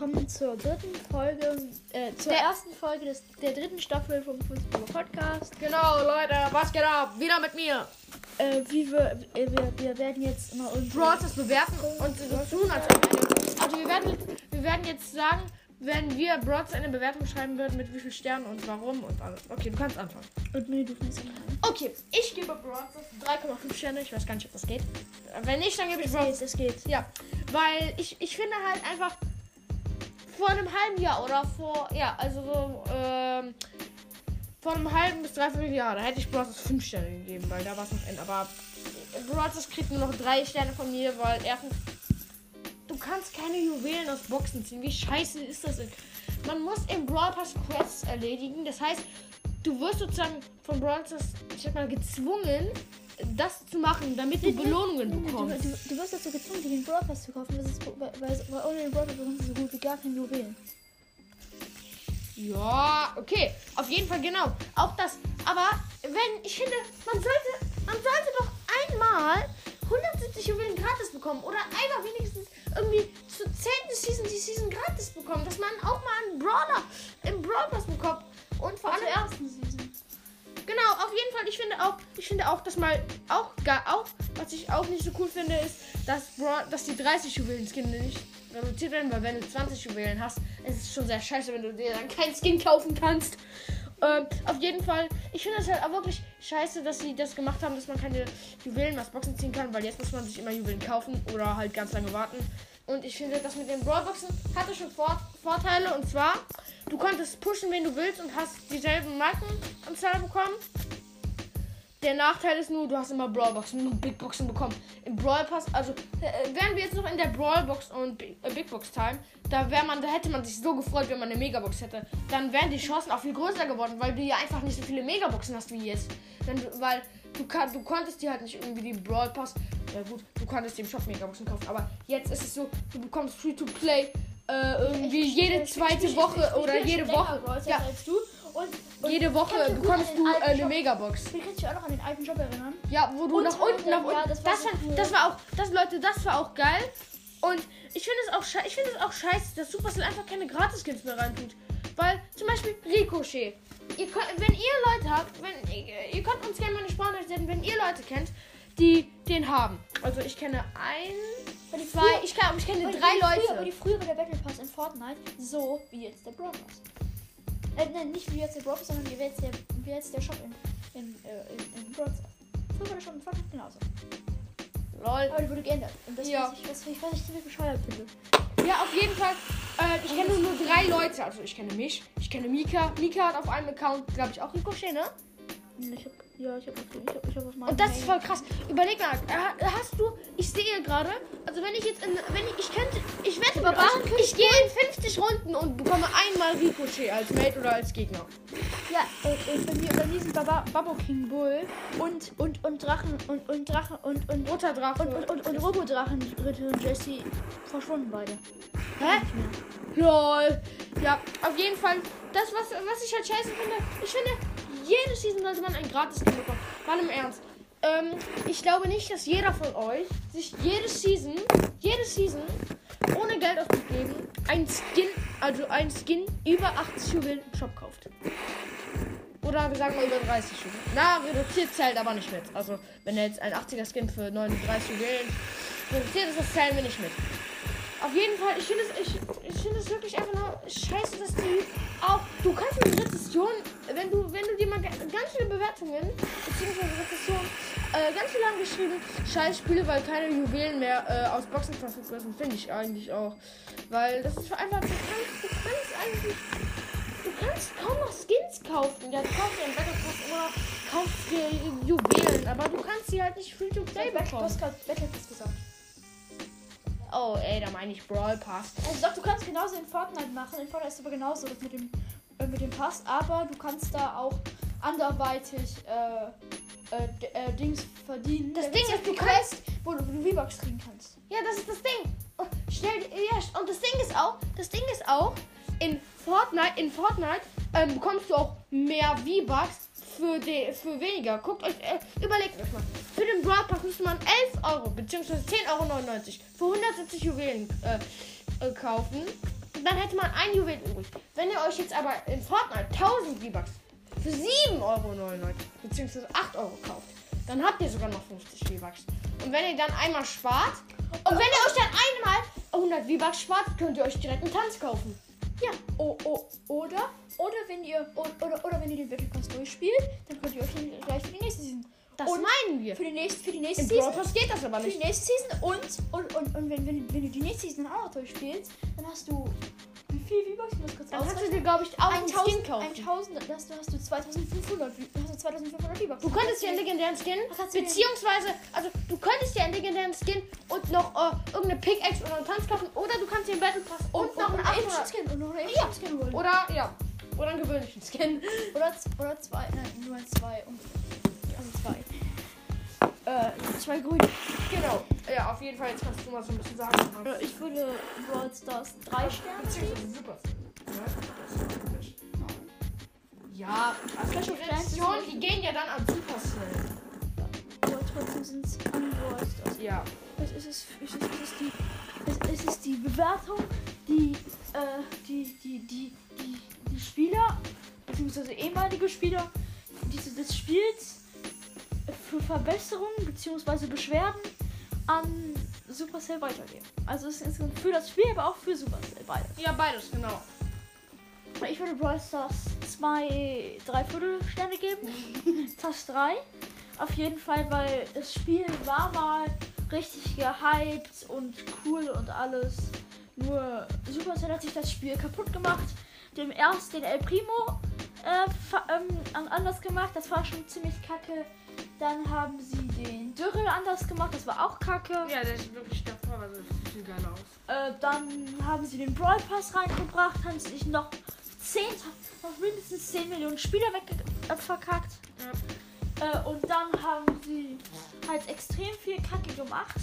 willkommen zur dritten Folge, äh, zur Der- ersten Folge des, der dritten Staffel vom Fußball Podcast. Genau, Leute, was geht ab? Wieder mit mir. Äh, wie wir, äh, wir, wir werden jetzt mal unsere das bewerten und so tun als ob eine. Also wir werden, wir werden jetzt sagen, wenn wir Brawl eine Bewertung schreiben würden, mit wie viel Sternen und warum und alles. Okay, du kannst anfangen. und nee, du fängst an. Okay, ich gebe Brawl 3,5 Sterne. Ich weiß gar nicht, ob das geht. Wenn nicht, dann gebe ich Es Brawl geht, es geht. Ja, weil ich, ich finde halt einfach vor einem halben Jahr oder vor, ja, also so, ähm, vor einem halben bis dreiviertel Jahr, da hätte ich Bros. 5 Sterne gegeben, weil da war es noch End. Aber Bros. kriegt nur noch 3 Sterne von mir, weil erstens, du kannst keine Juwelen aus Boxen ziehen. Wie scheiße ist das denn? Man muss im Brawl Pass Quests erledigen. Das heißt, du wirst sozusagen von Pass, ich sag mal, gezwungen, das zu machen, damit du Belohnungen Du, bekommst. du, du wirst dazu gezwungen, dir den Brawl Pass zu kaufen, weil, es, weil, weil, ohne den Brawl Pass bekommst du so gut wie gar keine Juwelen. Ja, okay. Auf jeden Fall genau. Auch das. Aber wenn, ich finde, man sollte, man sollte doch einmal 170 Juwelen gratis bekommen. Oder einmal wenigstens irgendwie zur 10. Season die Season gratis bekommen. Dass man auch mal einen Brawler mal auch gar auch, was ich auch nicht so cool finde, ist, dass, dass die 30 Juwelen Skin nicht reduziert werden, weil wenn du 20 Juwelen hast, ist es schon sehr scheiße, wenn du dir dann keinen Skin kaufen kannst. Ähm, auf jeden Fall, ich finde es halt auch wirklich scheiße, dass sie das gemacht haben, dass man keine Juwelen aus Boxen ziehen kann, weil jetzt muss man sich immer Juwelen kaufen oder halt ganz lange warten. Und ich finde, das mit den Brawlboxen hatte schon Vor Vorteile und zwar, du konntest pushen, wen du willst und hast dieselben Markenanzahl bekommen. Der Nachteil ist nur, du hast immer Brawlboxen, nur Big Boxen bekommen. Im Brawl Pass, also äh, wären wir jetzt noch in der Brawlbox und Bi- äh, Big Box Time, da wäre man, da hätte man sich so gefreut, wenn man eine Megabox hätte. Dann wären die Chancen auch viel größer geworden, weil du ja einfach nicht so viele Megaboxen hast wie jetzt. Du, weil du, kann, du konntest dir halt nicht irgendwie die Brawl Pass, ja gut, du konntest dem Shop Megaboxen kaufen, aber jetzt ist es so, du bekommst Free to Play äh, irgendwie Ich- ich- jede ich- zweite Woche oder jede Woche. Ja, und jede Woche bekommst du äh, eine Shop- Megabox. Du kannst dich auch noch an den alten Job erinnern. Ja, wo du Und nach unten, nach ja, unten. das das, war war, so cool. das war auch, das Leute, das war auch geil. Und ich finde es auch, ich finde es auch scheiße, dass Supercell einfach keine Gratis-Skins mehr reintut. Weil zum Beispiel Ricochet. Ihr könnt, wenn ihr Leute habt, wenn ihr, ihr könnt uns gerne mal eine Sprachnachricht senden, wenn ihr Leute kennt, die den haben. Also ich kenne ein, Weil die zwei, früher- ich, kann, ich kenne die drei Früher, Leute. weil die früher der Battle Pass in Fortnite so wie jetzt der Brawl Pass. Äh, nein, nicht wie jetzt der Pass, sondern wie jetzt der, wie jetzt der Shop in, in, äh, in, in Stars. Früher war der Shop in Fortnite genauso. Lol. Aber die wurde geändert. Und das, Ja. was, ich, was, ich, was ich ziemlich bescheuert finde. Ja, auf jeden Fall. Äh, ich kenne nur drei Leute. Also ich kenne mich, ich kenne Mika. Mika hat auf einem Account, glaube ich, auch Ricochet, ne? Ich hab, ja, ich hab, ich hab, ich hab auf meinem Und das ist voll krass. Überleg mal, hast du, ich sehe gerade, also wenn ich jetzt in, wenn ich, ich könnte, ich wette mit euch, ich gehe in 50 Runden und bekomme einmal Ricochet als Mate oder als Gegner. Ja, äh, äh, bei, mir, bei mir sind Baba, Babo King Bull und, und, und Drachen und, und Drachen und, und, Roter Drache. und, und, und, und Robodrachen Ritter und Jesse verschwunden beide. Hä? Lol. Ja, auf jeden Fall, das, was, was ich halt scheiße finde, ich finde, jede Season sollte man ein gratis Skin bekommen. Mal im Ernst. Ähm, ich glaube nicht, dass jeder von euch sich jede Season, jede Season, ohne Geld auszugeben, ein Skin, also ein Skin über 80 Juwelen im Shop kauft. Oder wir sagen mal über 30 Juwelen. Na, reduziert zählt aber nicht mit. Also, wenn er jetzt ein 80er Skin für 39 Juwelen reduziert ist, das zählen wir nicht mit. Auf jeden Fall, ich finde es, ich, ich finde es wirklich einfach nur scheiße, ganz viele Bewertungen, beziehungsweise Rezession, äh, ganz viel haben geschrieben, scheiß Spiele, weil keine Juwelen mehr äh, aus Boxen verfügbar sind, finde ich eigentlich auch. Weil das ist einfach, du kannst, du kannst eigentlich, du kannst kaum noch Skins kaufen. Ja, du kaufst dir einen Battle Pass oder kaufst dir Juwelen, aber du kannst sie halt nicht free to play Du bekommen. hast gerade Battle Pass gesagt. Oh, ey, da meine ich Brawl Pass. Also doch, du kannst genauso in Fortnite machen. In Fortnite ist aber genauso das mit dem, äh, mit dem Pass, aber du kannst da auch anderweitig äh, äh, äh, Dings verdienen. Das Da Ding ist, die Quest, wo du, du V-Bucks kriegen kannst. Ja, das ist das Ding. Und Stell, dir- ja, und das Ding ist auch, das Ding ist auch, in Fortnite, in Fortnite ähm, bekommst du auch mehr V-Bucks für, die, für weniger. Guckt euch, äh, überlegt euch mal. Für den Brawl Pass müsste man 11 Euro bzw. 10,99 Euro für 170 Juwelen äh, äh, kaufen. Dann hätte man ein Juwel übrig. Wenn ihr euch jetzt aber in Fortnite 1000 V-Bucks für 7,99 Euro bzw. 8 Euro kauft, dann habt ihr sogar noch 50 V-Bucks. Und wenn ihr dann einmal spart, und wenn ihr euch dann einmal 100 V-Bucks spart, könnt ihr euch direkt einen Tanz kaufen. Ja, oh, oh, oder, oder wenn ihr, oder, oder, oder wenn ihr den Battle Pass durchspielt, dann könnt ihr euch gleich für die nächste Season. Das Und meinen wir. Für die nächste, für die nächste Brawl Season. Pass geht das aber Für die nicht. nächste Season und, und, und, und wenn, wenn, wenn du die nächste Season auch noch durchspielst, dann hast du, wie viel V-Bucks? Ich muss kurz Dann kannst du dir, glaube ich, auch einen Skin 1000, kaufen. 1000, das hast du, hast du 2500, V- hast du 2500 V-Bucks. Du könntest dir einen legendären Skin, hast beziehungsweise, also du könntest dir einen legendären Skin und noch äh, irgendeine Pickaxe oder einen Tanz kaufen, oder du kannst dir einen Battle Pass und, noch einen 800. Skin und noch einen. Epischen Skin holen. Oder, ja, oder einen gewöhnlichen Skin. Oder, oder zwei, nein, nur zwei und, also zwei. Äh, zwei grüne. Genau. Ja, auf jeden Fall, jetzt kannst du mal so ein bisschen sagen. was- Äh, Ich würde Brawl Stars drei Sterne geben. Beziehungsweise super. Ja, also Clash die of Clans ist Reaktionen, die gehen ja dann an Supercell. Aber trotzdem sind es an Brawl Stars. Ja. Es ist, es, es, ist, es, ist die, es, es ist die Bewertung, die, äh, die, die, die, die, die Spieler, beziehungsweise ehemalige Spieler dieses, des Spiels für Verbesserungen beziehungsweise Beschwerden an Supercell weitergeben. Also es ist für das Spiel, aber auch für Supercell beides. Ja, beides, genau. Ich würde Brawl Stars zwei, drei Viertel Sterne geben. Fast drei. Auf jeden Fall, weil das Spiel war mal richtig gehypt und cool und alles. Nur Supercell hat sich das Spiel kaputt gemacht. Dem erst den El Primo äh, ähm, an- anders gemacht. Das war schon ziemlich kacke. Dann haben sie den Dürrel anders gemacht. Das war auch kacke. Ja, der ist wirklich davor, also sieht viel geiler aus. Äh, dann haben sie den Brawl Pass reingebracht, haben sich noch 10, noch mindestens 10 Millionen Spieler weg äh, verkackt. Ja. Äh, und dann haben sie halt extrem viel Kacke gemacht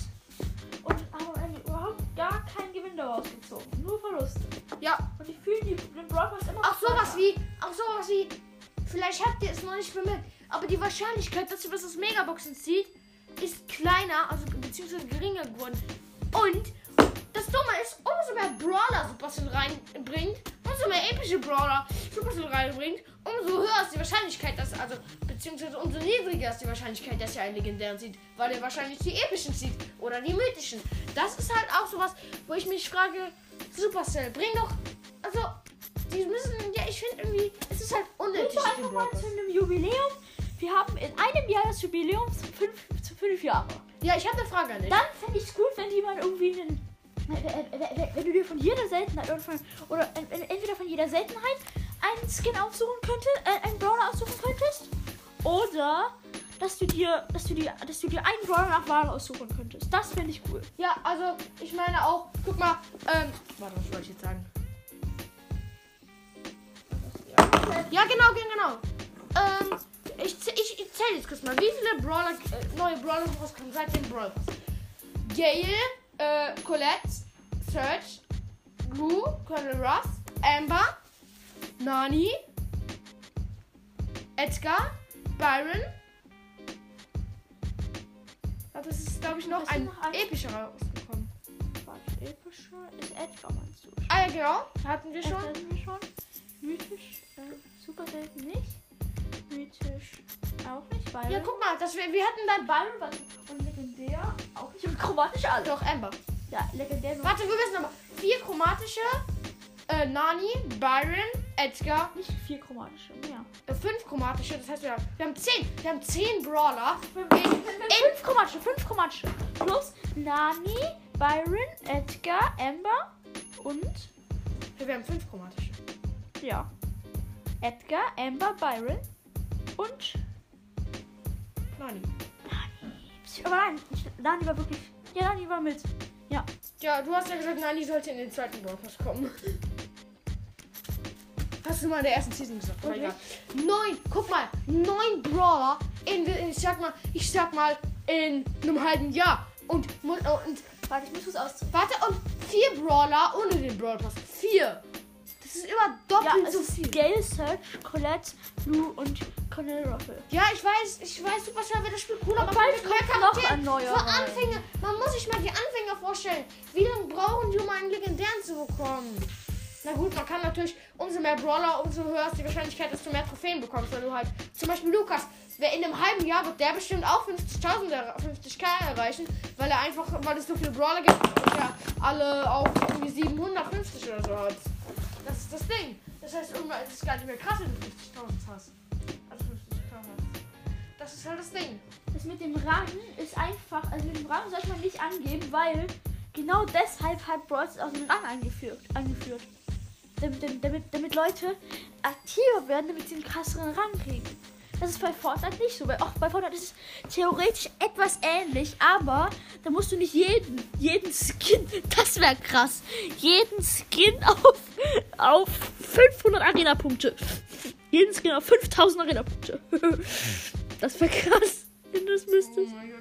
und haben überhaupt gar keinen Gewinn daraus gezogen. Nur Verluste. Ja, Und ich fühle die- den Brawl Pass immer auch sowas wie, auch sowas wie, vielleicht habt ihr es noch nicht bemerkt, aber die Wahrscheinlichkeit, dass ihr was aus Megaboxen zieht, ist kleiner, also beziehungsweise geringer geworden. Und das Dumme ist, umso mehr Brawler Supercell reinbringt, umso mehr epische Brawler Supercell reinbringt, umso höher ist die Wahrscheinlichkeit, dass, also, beziehungsweise umso niedriger ist die Wahrscheinlichkeit, dass ihr einen legendären zieht, weil ihr wahrscheinlich die epischen zieht oder die mythischen. Das ist halt auch sowas, wo ich mich frage, Supercell, bring doch, also, die müssen, ja, ich finde irgendwie, es ist halt unnötig. Bitte einfach den mal zu einem Jubiläum. Wir haben in einem Jahr das Jubiläum zu fünf, zu fünf Jahre. Ja, ich habe eine Frage an dich. Dann fände ich es gut, wenn jemand irgendwie einen. Wenn, du dir von jeder Seltenheit oder, von, oder en- en- entweder von jeder Seltenheit einen Skin aussuchen könntest, äh, einen Brawler aussuchen könntest, oder dass du dir, dass du dir, dass du dir einen Brawler nach Wahl aussuchen könntest. Das fände ich cool. Ja, also ich meine auch, guck mal, ähm, warte, was wollte ich jetzt sagen? Ja, genau, genau. Ähm, ich, ich, ich zähle jetzt kurz mal, wie viele Brawler, äh, neue Brawler rauskommen seit dem Brawl. Gale, äh, Colette, Search, Lou, Colonel Ruff, Amber, Nani, Edgar, Byron. Das ist, glaube ich, noch ist ein noch ein- epischer rausgekommen. Warte, epischer ist Edgar, meinst du? Ah ja, genau. Hatten wir schon. hatten wir schon. Mythisch, äh, super selten nicht. Mythisch auch nicht, weil. Ja, guck mal, das wir, wir hatten dann Byron und legendär auch nicht. Und chromatisch alle. doch Amber. Ja, legendär. Warte, wir wissen aber. Vier chromatische, äh, Nani, Byron, Edgar, Nicht vier chromatische, mehr. äh, fünf chromatische. Das heißt, wir haben, wir haben zehn. Wir haben zehn Brawler. Fünf chromatische, fünf chromatische. Plus Nani, Byron, Edgar, Amber und. Wir haben fünf chromatische. Ja. Edgar, Amber, Byron und. Nani. Aber nein, Nani war wirklich. Ja, Nani war mit. Ja. Ja, du hast ja gesagt, Nani sollte in den zweiten Pass kommen. Hast du mal in der ersten Season gesagt? Okay. egal. Neun, guck mal, neun Brawler in, in, ich sag mal, ich sag mal, in einem halben Jahr. Und, mu- und Warte, ich muss was aus. warte, und vier Brawler ohne den Brawl Pass. Vier. Das ist immer doppelt Ja, es so viel. Gale, Search, Colette, Lou und Cornel Ruffle. Ja, ich weiß, ich weiß, super schnell wird das Spiel cooler. Und aber bald kommt noch ein neuer Für. Anfänger, man muss sich mal die Anfänger vorstellen. Wie lange brauchen die, um einen legendären zu bekommen? Na gut, man kann natürlich, umso mehr Brawler, umso höher ist die Wahrscheinlichkeit, dass du mehr Trophäen bekommst. Wenn du halt, zum Beispiel Lukas, wer in einem halben Jahr wird der bestimmt auch 50.000, er- 50k erreichen, weil er einfach, weil es so viele Brawler gibt und er alle auf irgendwie 750 oder so hat. Das ist das Ding. Das heißt, irgendwann ist es gar nicht mehr krass, wenn du 50.000 hast. 50k hast. Das ist halt das Ding. Das mit dem Rang ist einfach, also mit dem Rang sollte man nicht angeben, weil genau deshalb hat Brawl auch den Rang eingeführt. Damit, damit, damit, damit Leute aktiver werden, damit sie einen krasseren Rang kriegen. Das ist bei Fortnite nicht so. Weil auch bei Fortnite ist es theoretisch etwas ähnlich, aber da musst du nicht jeden, jeden Skin, das wäre krass, jeden Skin auf, auf 500 Arena-Punkte. Jeden Skin auf 5000 Arena-Punkte. Das wäre krass, wenn du es Oh müsstest. mein Gott.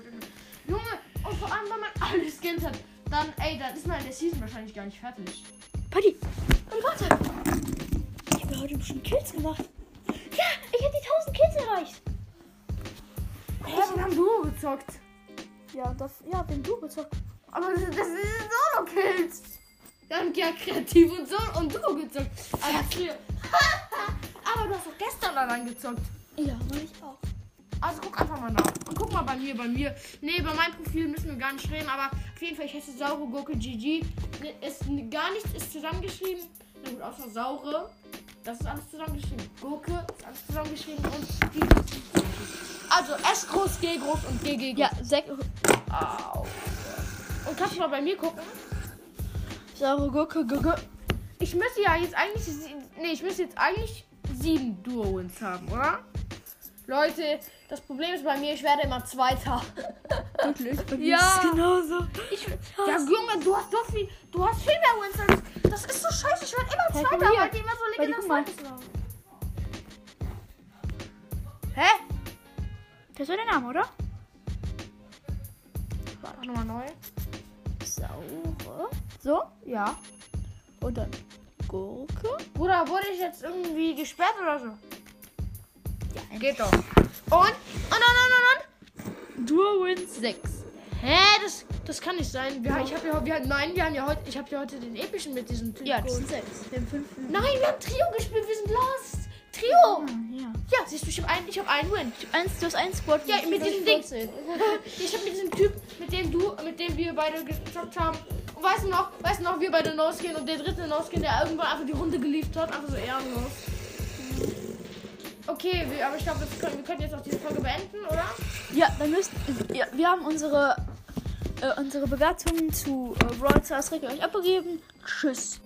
Junge, und vor allem, wenn man alle Skins hat, dann, ey, dann ist man in der Season wahrscheinlich gar nicht fertig. Paddy, Paddy, warte. Ich habe heute schon Kills gemacht. Ja, ich habe die 1000 Kills erreicht. Hä, wir haben Duo gezockt. Ja, das, ja, wenn du gezockt. Aber das, das sind Solo-Kills. Wir haben ja kreativ und so und Duo gezockt. Also, Aber du hast doch gestern daran gezockt. Ja, mach ich auch. Also guck einfach mal nach. Und guck mal bei mir, bei mir. Nee, bei meinem Profil müssen wir gar nicht reden, aber auf jeden Fall, ich heiße Saure Gurke GG. Ist, gar nichts ist zusammengeschrieben. Na gut, außer Saure. Das ist alles zusammengeschrieben. Gurke ist alles zusammengeschrieben und die. Also S groß, G groß und GG groß. Ja, sechs. Au. Und kannst du mal bei mir gucken? Saure Gurke, Gurke. Ich müsste ja jetzt eigentlich. Nee, ich müsste jetzt eigentlich sieben Duo-Wins haben, oder? Leute, das Problem ist bei mir, ich werde immer Zweiter. Wirklich? Bei mir Ja. ist genauso. Ich, ja, Junge, du hast doch viel, du hast viel mehr Wins als ich. Das ist so scheiße. Ich werde immer Hey, Zweiter, weil die immer so legendär. Zweites waren. Hä? Das war der Name, oder? Mach nochmal neu. Saure. So? Ja. Und dann Gurke. Bruder, wurde ich jetzt irgendwie gesperrt oder so? Ja, Geht doch. Und? Und, und, und, und, und? Duo Wins 6. Hä? Das, das kann nicht sein. Wir, ich hab ja, wir, nein, wir haben ja heute, ich habe ja heute den epischen mit diesem Typ. Ja, das sind 6. Wir haben 5. Nein, wir haben Trio gespielt, wir sind lost. Trio. Ja. Ja, siehst du, ich habe einen, ich habe einen Win. Eins, du hast einen Squad. Ja, mit diesem Ding. 14. Ich habe mit diesem Typ, mit dem du, mit dem wir beide gezockt haben. Und weißt du noch, weißt du noch, wir beide losgehen und der dritte losgehen, der irgendwann einfach die Runde geliefert hat, einfach so ehrenlos. Okay, wir, aber ich glaube, wir können, wir können jetzt auch diese Folge beenden, oder? Ja, dann müssen. Ja, wir haben unsere, äh, unsere Bewertungen zu äh, Brawl Stars euch abgegeben. Tschüss.